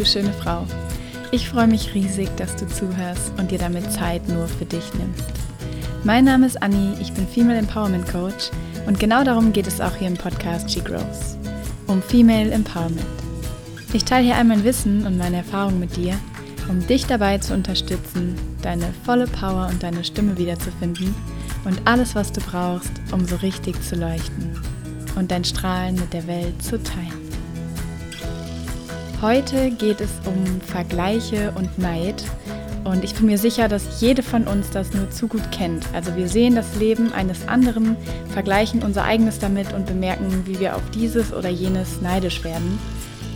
du schöne Frau. Ich freue mich riesig, dass du zuhörst und dir damit Zeit nur für dich nimmst. Mein Name ist Anni, ich bin Female Empowerment Coach und genau darum geht es auch hier im Podcast She Grows. Um Female Empowerment. Ich teile hier all mein Wissen und meine Erfahrungen mit dir, um dich dabei zu unterstützen, deine volle Power und deine Stimme wiederzufinden und alles, was du brauchst, um so richtig zu leuchten und dein Strahlen mit der Welt zu teilen. Heute geht es um Vergleiche und Neid. Und ich bin mir sicher, dass jede von uns das nur zu gut kennt. Also wir sehen das Leben eines anderen, vergleichen unser eigenes damit und bemerken, wie wir auf dieses oder jenes neidisch werden.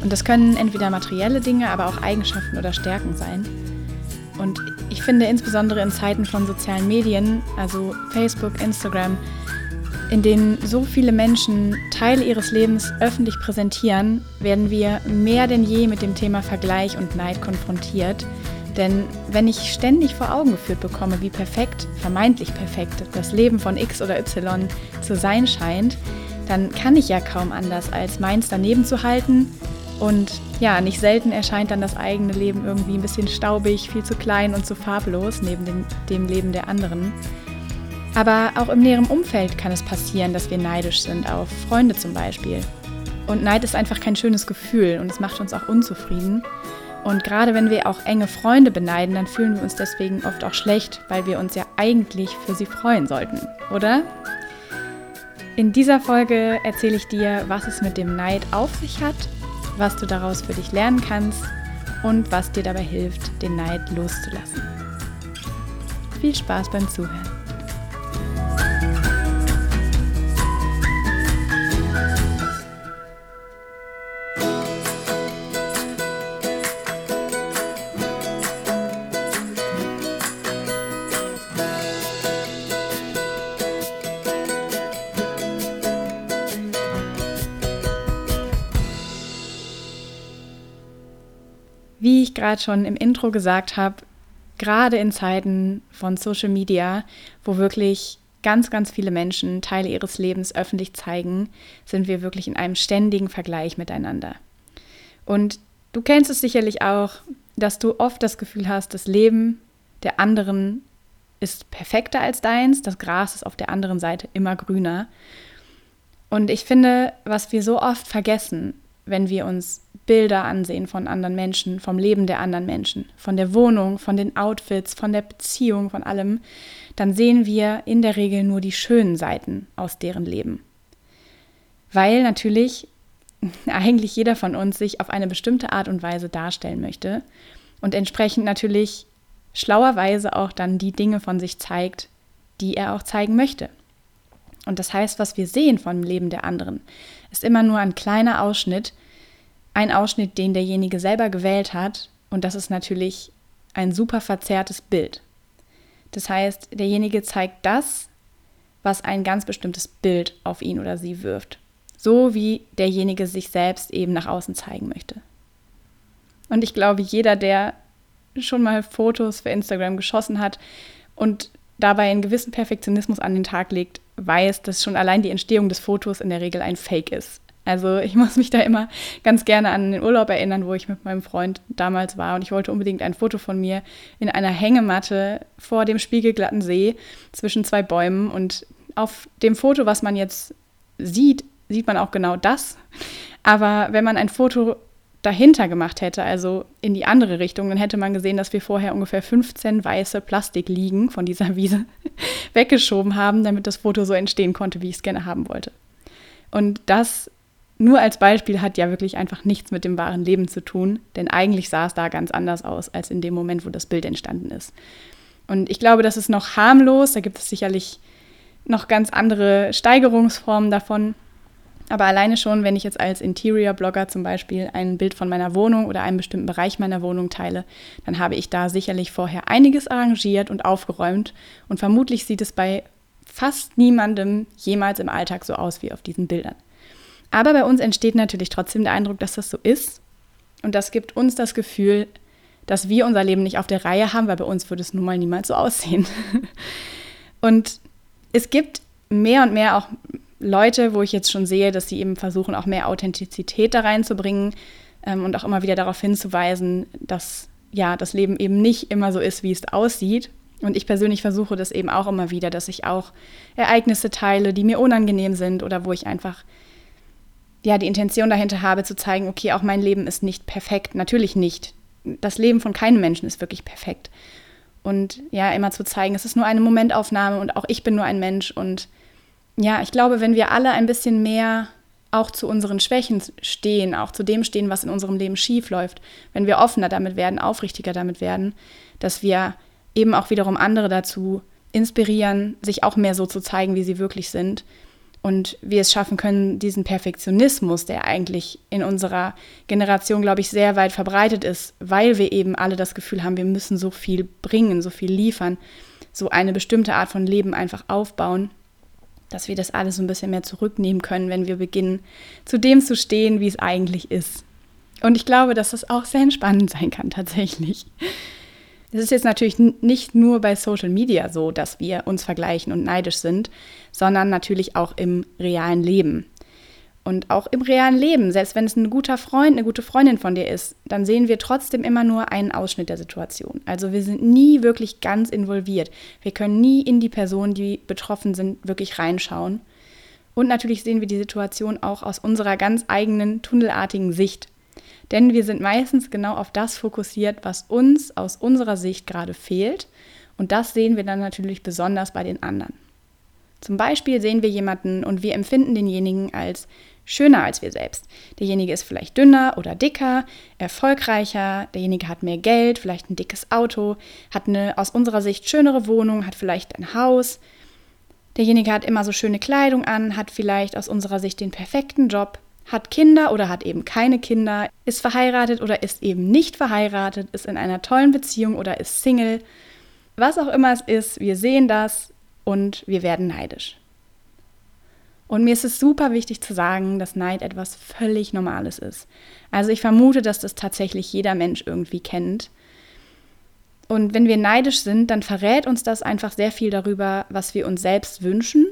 Und das können entweder materielle Dinge, aber auch Eigenschaften oder Stärken sein. Und ich finde insbesondere in Zeiten von sozialen Medien, also Facebook, Instagram, in denen so viele Menschen Teile ihres Lebens öffentlich präsentieren, werden wir mehr denn je mit dem Thema Vergleich und Neid konfrontiert. Denn wenn ich ständig vor Augen geführt bekomme, wie perfekt, vermeintlich perfekt, das Leben von X oder Y zu sein scheint, dann kann ich ja kaum anders, als meins daneben zu halten. Und ja, nicht selten erscheint dann das eigene Leben irgendwie ein bisschen staubig, viel zu klein und zu farblos neben dem, dem Leben der anderen. Aber auch im näheren Umfeld kann es passieren, dass wir neidisch sind auf Freunde zum Beispiel. Und Neid ist einfach kein schönes Gefühl und es macht uns auch unzufrieden. Und gerade wenn wir auch enge Freunde beneiden, dann fühlen wir uns deswegen oft auch schlecht, weil wir uns ja eigentlich für sie freuen sollten, oder? In dieser Folge erzähle ich dir, was es mit dem Neid auf sich hat, was du daraus für dich lernen kannst und was dir dabei hilft, den Neid loszulassen. Viel Spaß beim Zuhören. Wie ich gerade schon im Intro gesagt habe, gerade in Zeiten von Social Media, wo wirklich ganz, ganz viele Menschen Teile ihres Lebens öffentlich zeigen, sind wir wirklich in einem ständigen Vergleich miteinander. Und du kennst es sicherlich auch, dass du oft das Gefühl hast, das Leben der anderen ist perfekter als deins, das Gras ist auf der anderen Seite immer grüner. Und ich finde, was wir so oft vergessen, wenn wir uns Bilder ansehen von anderen Menschen, vom Leben der anderen Menschen, von der Wohnung, von den Outfits, von der Beziehung, von allem, dann sehen wir in der Regel nur die schönen Seiten aus deren Leben. Weil natürlich eigentlich jeder von uns sich auf eine bestimmte Art und Weise darstellen möchte und entsprechend natürlich schlauerweise auch dann die Dinge von sich zeigt, die er auch zeigen möchte. Und das heißt, was wir sehen vom Leben der anderen, ist immer nur ein kleiner Ausschnitt, ein Ausschnitt, den derjenige selber gewählt hat. Und das ist natürlich ein super verzerrtes Bild. Das heißt, derjenige zeigt das, was ein ganz bestimmtes Bild auf ihn oder sie wirft. So wie derjenige sich selbst eben nach außen zeigen möchte. Und ich glaube, jeder, der schon mal Fotos für Instagram geschossen hat und dabei einen gewissen Perfektionismus an den Tag legt, weiß, dass schon allein die Entstehung des Fotos in der Regel ein Fake ist. Also ich muss mich da immer ganz gerne an den Urlaub erinnern, wo ich mit meinem Freund damals war und ich wollte unbedingt ein Foto von mir in einer Hängematte vor dem spiegelglatten See zwischen zwei Bäumen und auf dem Foto, was man jetzt sieht, sieht man auch genau das. Aber wenn man ein Foto dahinter gemacht hätte, also in die andere Richtung, dann hätte man gesehen, dass wir vorher ungefähr 15 weiße Plastikliegen von dieser Wiese weggeschoben haben, damit das Foto so entstehen konnte, wie ich es gerne haben wollte. Und das nur als Beispiel hat ja wirklich einfach nichts mit dem wahren Leben zu tun, denn eigentlich sah es da ganz anders aus als in dem Moment, wo das Bild entstanden ist. Und ich glaube, das ist noch harmlos, da gibt es sicherlich noch ganz andere Steigerungsformen davon. Aber alleine schon, wenn ich jetzt als Interior-Blogger zum Beispiel ein Bild von meiner Wohnung oder einem bestimmten Bereich meiner Wohnung teile, dann habe ich da sicherlich vorher einiges arrangiert und aufgeräumt. Und vermutlich sieht es bei fast niemandem jemals im Alltag so aus wie auf diesen Bildern. Aber bei uns entsteht natürlich trotzdem der Eindruck, dass das so ist. Und das gibt uns das Gefühl, dass wir unser Leben nicht auf der Reihe haben, weil bei uns würde es nun mal niemals so aussehen. und es gibt mehr und mehr auch Leute, wo ich jetzt schon sehe, dass sie eben versuchen, auch mehr Authentizität da reinzubringen. ähm, und auch immer wieder darauf hinzuweisen, dass ja das Leben eben nicht immer so ist, wie es aussieht. Und ich persönlich versuche das eben auch immer wieder, dass ich auch Ereignisse teile, die mir unangenehm sind oder wo ich einfach ja die Intention dahinter habe zu zeigen, okay, auch mein Leben ist nicht perfekt, natürlich nicht. Das Leben von keinem Menschen ist wirklich perfekt. Und ja, immer zu zeigen, es ist nur eine Momentaufnahme und auch ich bin nur ein Mensch und ja, ich glaube, wenn wir alle ein bisschen mehr auch zu unseren Schwächen stehen, auch zu dem stehen, was in unserem Leben schief läuft, wenn wir offener damit werden, aufrichtiger damit werden, dass wir eben auch wiederum andere dazu inspirieren, sich auch mehr so zu zeigen, wie sie wirklich sind. Und wir es schaffen können, diesen Perfektionismus, der eigentlich in unserer Generation, glaube ich, sehr weit verbreitet ist, weil wir eben alle das Gefühl haben, wir müssen so viel bringen, so viel liefern, so eine bestimmte Art von Leben einfach aufbauen, dass wir das alles so ein bisschen mehr zurücknehmen können, wenn wir beginnen, zu dem zu stehen, wie es eigentlich ist. Und ich glaube, dass das auch sehr entspannend sein kann, tatsächlich. Es ist jetzt natürlich nicht nur bei Social Media so, dass wir uns vergleichen und neidisch sind, sondern natürlich auch im realen Leben. Und auch im realen Leben, selbst wenn es ein guter Freund, eine gute Freundin von dir ist, dann sehen wir trotzdem immer nur einen Ausschnitt der Situation. Also wir sind nie wirklich ganz involviert. Wir können nie in die Personen, die betroffen sind, wirklich reinschauen. Und natürlich sehen wir die Situation auch aus unserer ganz eigenen tunnelartigen Sicht. Denn wir sind meistens genau auf das fokussiert, was uns aus unserer Sicht gerade fehlt. Und das sehen wir dann natürlich besonders bei den anderen. Zum Beispiel sehen wir jemanden und wir empfinden denjenigen als schöner als wir selbst. Derjenige ist vielleicht dünner oder dicker, erfolgreicher, derjenige hat mehr Geld, vielleicht ein dickes Auto, hat eine aus unserer Sicht schönere Wohnung, hat vielleicht ein Haus. Derjenige hat immer so schöne Kleidung an, hat vielleicht aus unserer Sicht den perfekten Job, hat Kinder oder hat eben keine Kinder, ist verheiratet oder ist eben nicht verheiratet, ist in einer tollen Beziehung oder ist Single. Was auch immer es ist, wir sehen das und wir werden neidisch. Und mir ist es super wichtig zu sagen, dass Neid etwas völlig Normales ist. Also ich vermute, dass das tatsächlich jeder Mensch irgendwie kennt. Und wenn wir neidisch sind, dann verrät uns das einfach sehr viel darüber, was wir uns selbst wünschen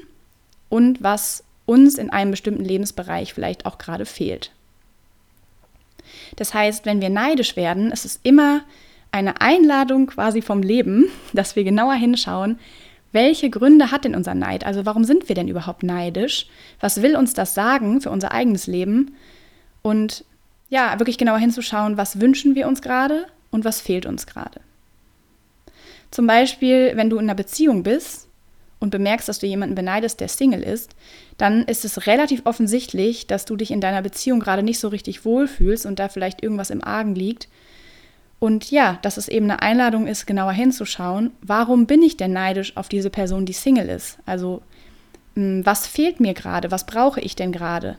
und was uns in einem bestimmten Lebensbereich vielleicht auch gerade fehlt. Das heißt, wenn wir neidisch werden, ist es immer eine Einladung quasi vom Leben, dass wir genauer hinschauen, welche Gründe hat denn unser Neid? Also warum sind wir denn überhaupt neidisch? Was will uns das sagen für unser eigenes Leben? Und ja, wirklich genauer hinzuschauen, was wünschen wir uns gerade und was fehlt uns gerade. Zum Beispiel, wenn du in einer Beziehung bist und bemerkst, dass du jemanden beneidest, der Single ist, dann ist es relativ offensichtlich, dass du dich in deiner Beziehung gerade nicht so richtig wohlfühlst und da vielleicht irgendwas im Argen liegt und ja, dass es eben eine Einladung ist, genauer hinzuschauen, warum bin ich denn neidisch auf diese Person, die Single ist? Also, hm, was fehlt mir gerade? Was brauche ich denn gerade?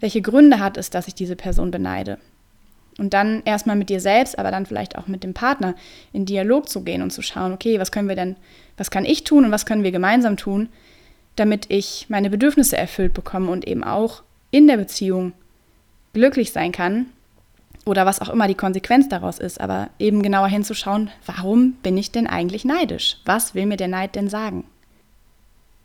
Welche Gründe hat es, dass ich diese Person beneide? Und dann erstmal mit dir selbst, aber dann vielleicht auch mit dem Partner in Dialog zu gehen und zu schauen, okay, was können wir denn, was kann ich tun und was können wir gemeinsam tun, damit ich meine Bedürfnisse erfüllt bekomme und eben auch in der Beziehung glücklich sein kann oder was auch immer die Konsequenz daraus ist, aber eben genauer hinzuschauen, warum bin ich denn eigentlich neidisch? Was will mir der Neid denn sagen?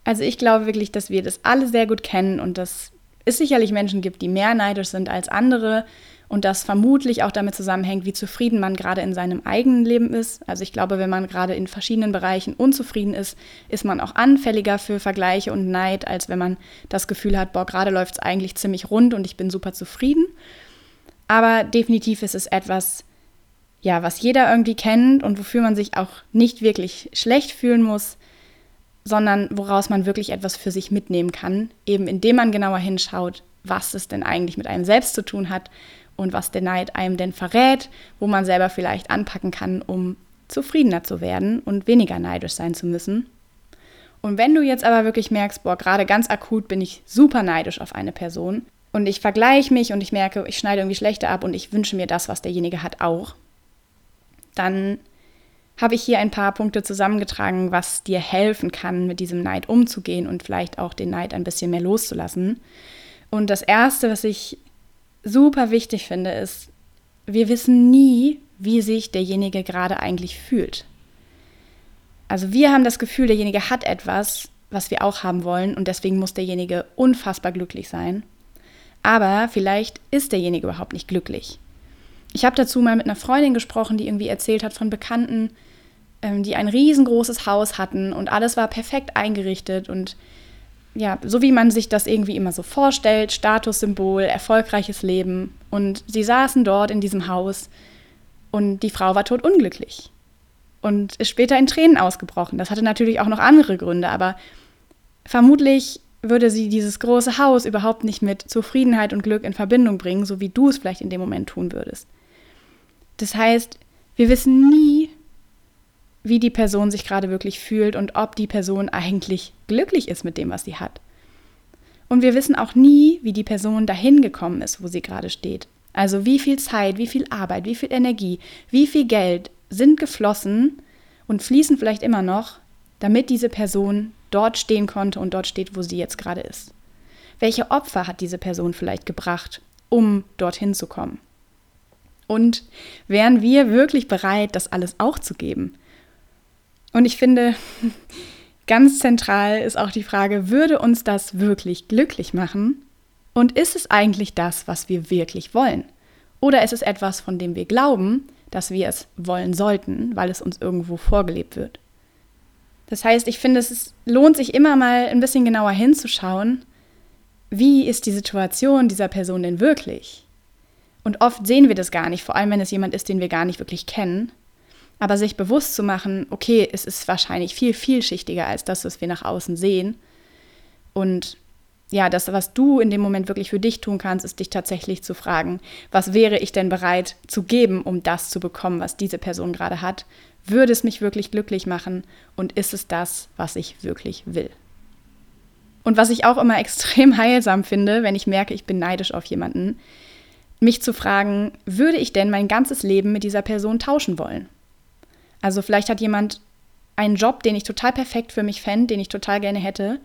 Also ich glaube wirklich, dass wir das alle sehr gut kennen und dass es sicherlich Menschen gibt, die mehr neidisch sind als andere und das vermutlich auch damit zusammenhängt, wie zufrieden man gerade in seinem eigenen Leben ist. Also ich glaube, wenn man gerade in verschiedenen Bereichen unzufrieden ist, ist man auch anfälliger für Vergleiche und Neid, als wenn man das Gefühl hat, boah, gerade läuft es eigentlich ziemlich rund und ich bin super zufrieden. Aber definitiv ist es etwas, ja, was jeder irgendwie kennt und wofür man sich auch nicht wirklich schlecht fühlen muss, sondern woraus man wirklich etwas für sich mitnehmen kann, eben indem man genauer hinschaut, was es denn eigentlich mit einem selbst zu tun hat und was der Neid einem denn verrät, wo man selber vielleicht anpacken kann, um zufriedener zu werden und weniger neidisch sein zu müssen. Und wenn du jetzt aber wirklich merkst, boah, gerade ganz akut bin ich super neidisch auf eine Person, und ich vergleiche mich und ich merke, ich schneide irgendwie schlechter ab und ich wünsche mir das, was derjenige hat, auch, dann habe ich hier ein paar Punkte zusammengetragen, was dir helfen kann, mit diesem Neid umzugehen und vielleicht auch den Neid ein bisschen mehr loszulassen. Und das Erste, was ich super wichtig finde, ist, wir wissen nie, wie sich derjenige gerade eigentlich fühlt. Also wir haben das Gefühl, derjenige hat etwas, was wir auch haben wollen und deswegen muss derjenige unfassbar glücklich sein. Aber vielleicht ist derjenige überhaupt nicht glücklich. Ich habe dazu mal mit einer Freundin gesprochen, die irgendwie erzählt hat von Bekannten, ähm, die ein riesengroßes Haus hatten und alles war perfekt eingerichtet und ja, so wie man sich das irgendwie immer so vorstellt, Statussymbol, erfolgreiches Leben. Und sie saßen dort in diesem Haus und die Frau war totunglücklich und ist später in Tränen ausgebrochen. Das hatte natürlich auch noch andere Gründe, aber vermutlich würde sie dieses große Haus überhaupt nicht mit Zufriedenheit und Glück in Verbindung bringen, so wie du es vielleicht in dem Moment tun würdest. Das heißt, wir wissen nie, wie die Person sich gerade wirklich fühlt und ob die Person eigentlich glücklich ist mit dem, was sie hat. Und wir wissen auch nie, wie die Person dahin gekommen ist, wo sie gerade steht. Also wie viel Zeit, wie viel Arbeit, wie viel Energie, wie viel Geld sind geflossen und fließen vielleicht immer noch, damit diese Person dort stehen konnte und dort steht, wo sie jetzt gerade ist. Welche Opfer hat diese Person vielleicht gebracht, um dorthin zu kommen? Und wären wir wirklich bereit, das alles auch zu geben? Und ich finde, ganz zentral ist auch die Frage, würde uns das wirklich glücklich machen? Und ist es eigentlich das, was wir wirklich wollen? Oder ist es etwas, von dem wir glauben, dass wir es wollen sollten, weil es uns irgendwo vorgelebt wird? Das heißt, ich finde, es lohnt sich immer mal ein bisschen genauer hinzuschauen, wie ist die Situation dieser Person denn wirklich? Und oft sehen wir das gar nicht, vor allem wenn es jemand ist, den wir gar nicht wirklich kennen. Aber sich bewusst zu machen, okay, es ist wahrscheinlich viel vielschichtiger als das, was wir nach außen sehen. Und ja, das, was du in dem Moment wirklich für dich tun kannst, ist dich tatsächlich zu fragen, was wäre ich denn bereit zu geben, um das zu bekommen, was diese Person gerade hat? Würde es mich wirklich glücklich machen? Und ist es das, was ich wirklich will? Und was ich auch immer extrem heilsam finde, wenn ich merke, ich bin neidisch auf jemanden, mich zu fragen, würde ich denn mein ganzes Leben mit dieser Person tauschen wollen? Also vielleicht hat jemand einen Job, den ich total perfekt für mich fände, den ich total gerne hätte.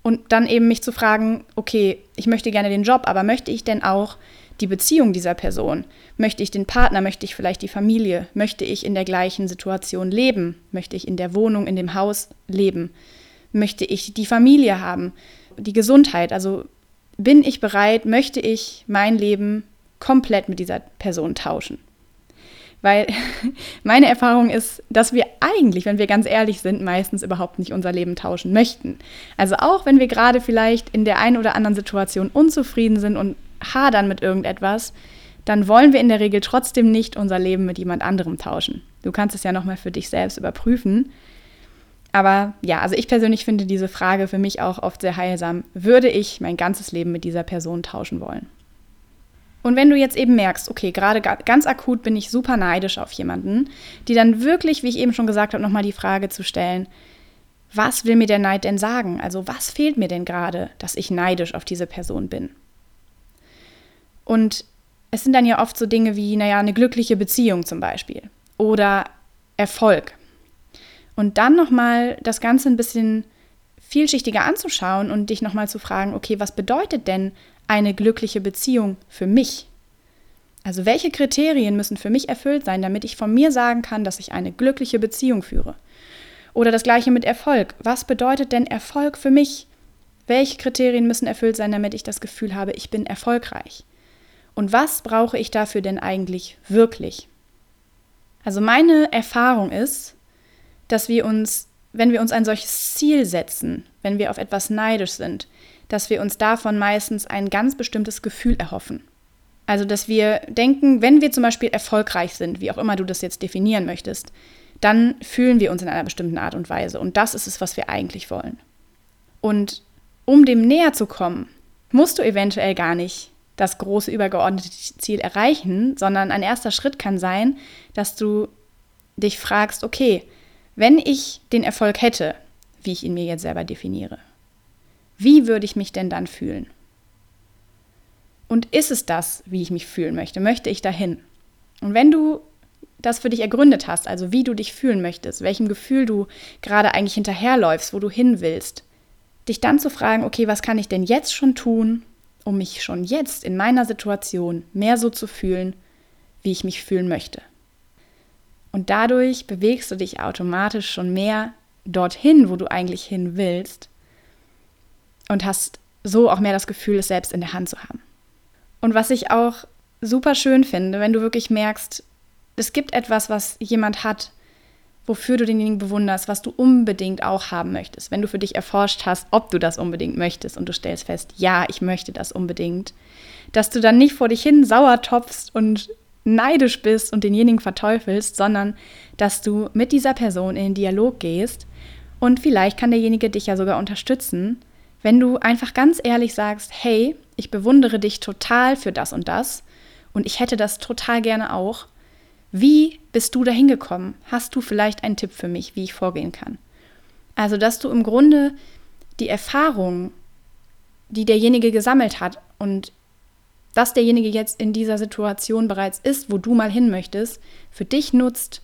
Und dann eben mich zu fragen, okay, ich möchte gerne den Job, aber möchte ich denn auch die Beziehung dieser Person? Möchte ich den Partner? Möchte ich vielleicht die Familie? Möchte ich in der gleichen Situation leben? Möchte ich in der Wohnung, in dem Haus leben? Möchte ich die Familie haben? Die Gesundheit? Also bin ich bereit, möchte ich mein Leben komplett mit dieser Person tauschen? Weil meine Erfahrung ist, dass wir eigentlich, wenn wir ganz ehrlich sind, meistens überhaupt nicht unser Leben tauschen möchten. Also auch wenn wir gerade vielleicht in der einen oder anderen Situation unzufrieden sind und hadern mit irgendetwas, dann wollen wir in der Regel trotzdem nicht unser Leben mit jemand anderem tauschen. Du kannst es ja nochmal für dich selbst überprüfen. Aber ja, also ich persönlich finde diese Frage für mich auch oft sehr heilsam. Würde ich mein ganzes Leben mit dieser Person tauschen wollen? Und wenn du jetzt eben merkst, okay, gerade ganz akut bin ich super neidisch auf jemanden, die dann wirklich, wie ich eben schon gesagt habe, nochmal die Frage zu stellen, was will mir der Neid denn sagen? Also was fehlt mir denn gerade, dass ich neidisch auf diese Person bin? Und es sind dann ja oft so Dinge wie, naja, eine glückliche Beziehung zum Beispiel oder Erfolg. Und dann nochmal das Ganze ein bisschen vielschichtiger anzuschauen und dich nochmal zu fragen, okay, was bedeutet denn eine glückliche Beziehung für mich? Also welche Kriterien müssen für mich erfüllt sein, damit ich von mir sagen kann, dass ich eine glückliche Beziehung führe? Oder das gleiche mit Erfolg. Was bedeutet denn Erfolg für mich? Welche Kriterien müssen erfüllt sein, damit ich das Gefühl habe, ich bin erfolgreich? Und was brauche ich dafür denn eigentlich wirklich? Also meine Erfahrung ist, dass wir uns, wenn wir uns ein solches Ziel setzen, wenn wir auf etwas neidisch sind, dass wir uns davon meistens ein ganz bestimmtes Gefühl erhoffen. Also, dass wir denken, wenn wir zum Beispiel erfolgreich sind, wie auch immer du das jetzt definieren möchtest, dann fühlen wir uns in einer bestimmten Art und Weise. Und das ist es, was wir eigentlich wollen. Und um dem näher zu kommen, musst du eventuell gar nicht das große übergeordnete Ziel erreichen, sondern ein erster Schritt kann sein, dass du dich fragst, okay, wenn ich den Erfolg hätte, wie ich ihn mir jetzt selber definiere, wie würde ich mich denn dann fühlen? Und ist es das, wie ich mich fühlen möchte? Möchte ich dahin? Und wenn du das für dich ergründet hast, also wie du dich fühlen möchtest, welchem Gefühl du gerade eigentlich hinterherläufst, wo du hin willst, dich dann zu fragen, okay, was kann ich denn jetzt schon tun, um mich schon jetzt in meiner Situation mehr so zu fühlen, wie ich mich fühlen möchte. Und dadurch bewegst du dich automatisch schon mehr dorthin, wo du eigentlich hin willst, und hast so auch mehr das Gefühl, es selbst in der Hand zu haben. Und was ich auch super schön finde, wenn du wirklich merkst, es gibt etwas, was jemand hat, wofür du denjenigen bewunderst, was du unbedingt auch haben möchtest. Wenn du für dich erforscht hast, ob du das unbedingt möchtest und du stellst fest, ja, ich möchte das unbedingt, dass du dann nicht vor dich hin sauer topfst und neidisch bist und denjenigen verteufelst, sondern dass du mit dieser Person in den Dialog gehst und vielleicht kann derjenige dich ja sogar unterstützen, wenn du einfach ganz ehrlich sagst, hey, ich bewundere dich total für das und das und ich hätte das total gerne auch. Wie bist du dahin gekommen? Hast du vielleicht einen Tipp für mich, wie ich vorgehen kann? Also, dass du im Grunde die Erfahrung, die derjenige gesammelt hat und dass derjenige jetzt in dieser Situation bereits ist, wo du mal hin möchtest, für dich nutzt,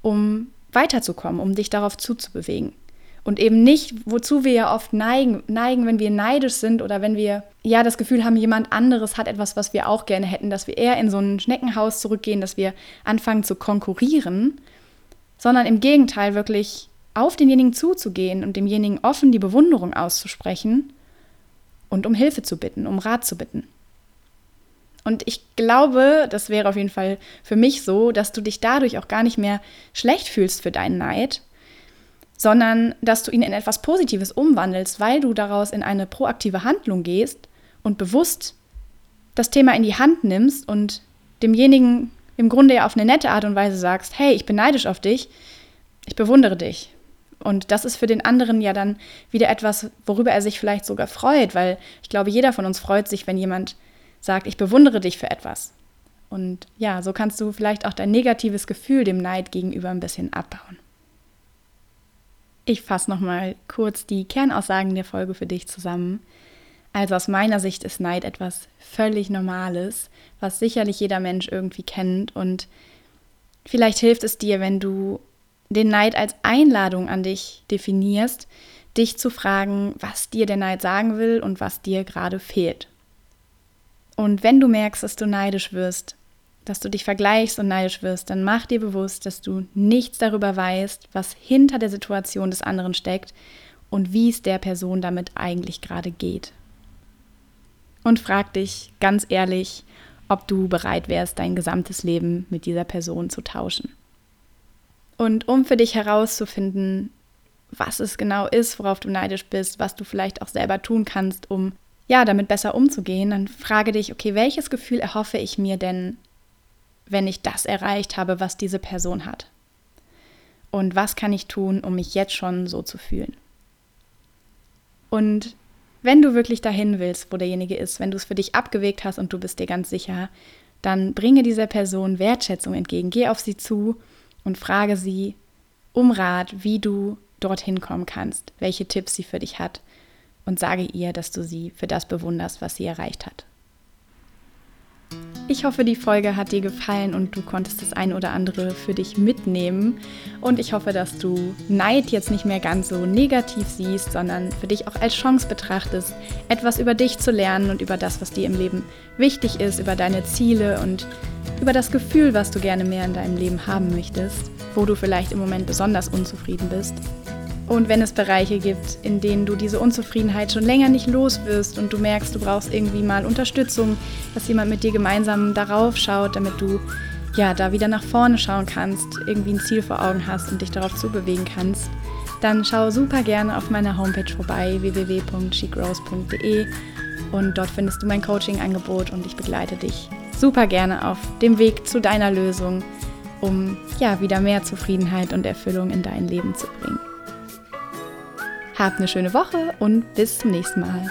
um weiterzukommen, um dich darauf zuzubewegen. Und eben nicht, wozu wir ja oft neigen, neigen, wenn wir neidisch sind oder wenn wir ja das Gefühl haben, jemand anderes hat etwas, was wir auch gerne hätten, dass wir eher in so ein Schneckenhaus zurückgehen, dass wir anfangen zu konkurrieren, sondern im Gegenteil wirklich auf denjenigen zuzugehen und demjenigen offen die Bewunderung auszusprechen und um Hilfe zu bitten, um Rat zu bitten. Und ich glaube, das wäre auf jeden Fall für mich so, dass du dich dadurch auch gar nicht mehr schlecht fühlst für deinen Neid, sondern dass du ihn in etwas Positives umwandelst, weil du daraus in eine proaktive Handlung gehst und bewusst das Thema in die Hand nimmst und demjenigen im Grunde ja auf eine nette Art und Weise sagst, hey, ich bin neidisch auf dich, ich bewundere dich. Und das ist für den anderen ja dann wieder etwas, worüber er sich vielleicht sogar freut, weil ich glaube, jeder von uns freut sich, wenn jemand sagt, ich bewundere dich für etwas. Und ja, so kannst du vielleicht auch dein negatives Gefühl dem Neid gegenüber ein bisschen abbauen. Ich fasse nochmal kurz die Kernaussagen der Folge für dich zusammen. Also aus meiner Sicht ist Neid etwas völlig Normales, was sicherlich jeder Mensch irgendwie kennt. Und vielleicht hilft es dir, wenn du den Neid als Einladung an dich definierst, dich zu fragen, was dir der Neid sagen will und was dir gerade fehlt. Und wenn du merkst, dass du neidisch wirst, dass du dich vergleichst und neidisch wirst, dann mach dir bewusst, dass du nichts darüber weißt, was hinter der Situation des anderen steckt und wie es der Person damit eigentlich gerade geht. Und frag dich ganz ehrlich, ob du bereit wärst, dein gesamtes Leben mit dieser Person zu tauschen. Und um für dich herauszufinden, was es genau ist, worauf du neidisch bist, was du vielleicht auch selber tun kannst, um ja, damit besser umzugehen, dann frage dich, okay, welches Gefühl erhoffe ich mir denn wenn ich das erreicht habe, was diese Person hat? Und was kann ich tun, um mich jetzt schon so zu fühlen? Und wenn du wirklich dahin willst, wo derjenige ist, wenn du es für dich abgewegt hast und du bist dir ganz sicher, dann bringe dieser Person Wertschätzung entgegen. Geh auf sie zu und frage sie um Rat, wie du dorthin kommen kannst, welche Tipps sie für dich hat und sage ihr, dass du sie für das bewunderst, was sie erreicht hat. Ich hoffe, die Folge hat dir gefallen und du konntest das eine oder andere für dich mitnehmen. Und ich hoffe, dass du Neid jetzt nicht mehr ganz so negativ siehst, sondern für dich auch als Chance betrachtest, etwas über dich zu lernen und über das, was dir im Leben wichtig ist, über deine Ziele und über das Gefühl, was du gerne mehr in deinem Leben haben möchtest, wo du vielleicht im Moment besonders unzufrieden bist. Und wenn es Bereiche gibt, in denen du diese Unzufriedenheit schon länger nicht los wirst und du merkst, du brauchst irgendwie mal Unterstützung, dass jemand mit dir gemeinsam darauf schaut, damit du ja da wieder nach vorne schauen kannst, irgendwie ein Ziel vor Augen hast und dich darauf zubewegen kannst, dann schau super gerne auf meiner Homepage vorbei www.shegrows.de und dort findest du mein Coaching-Angebot und ich begleite dich super gerne auf dem Weg zu deiner Lösung, um ja wieder mehr Zufriedenheit und Erfüllung in dein Leben zu bringen. Habt eine schöne Woche und bis zum nächsten Mal.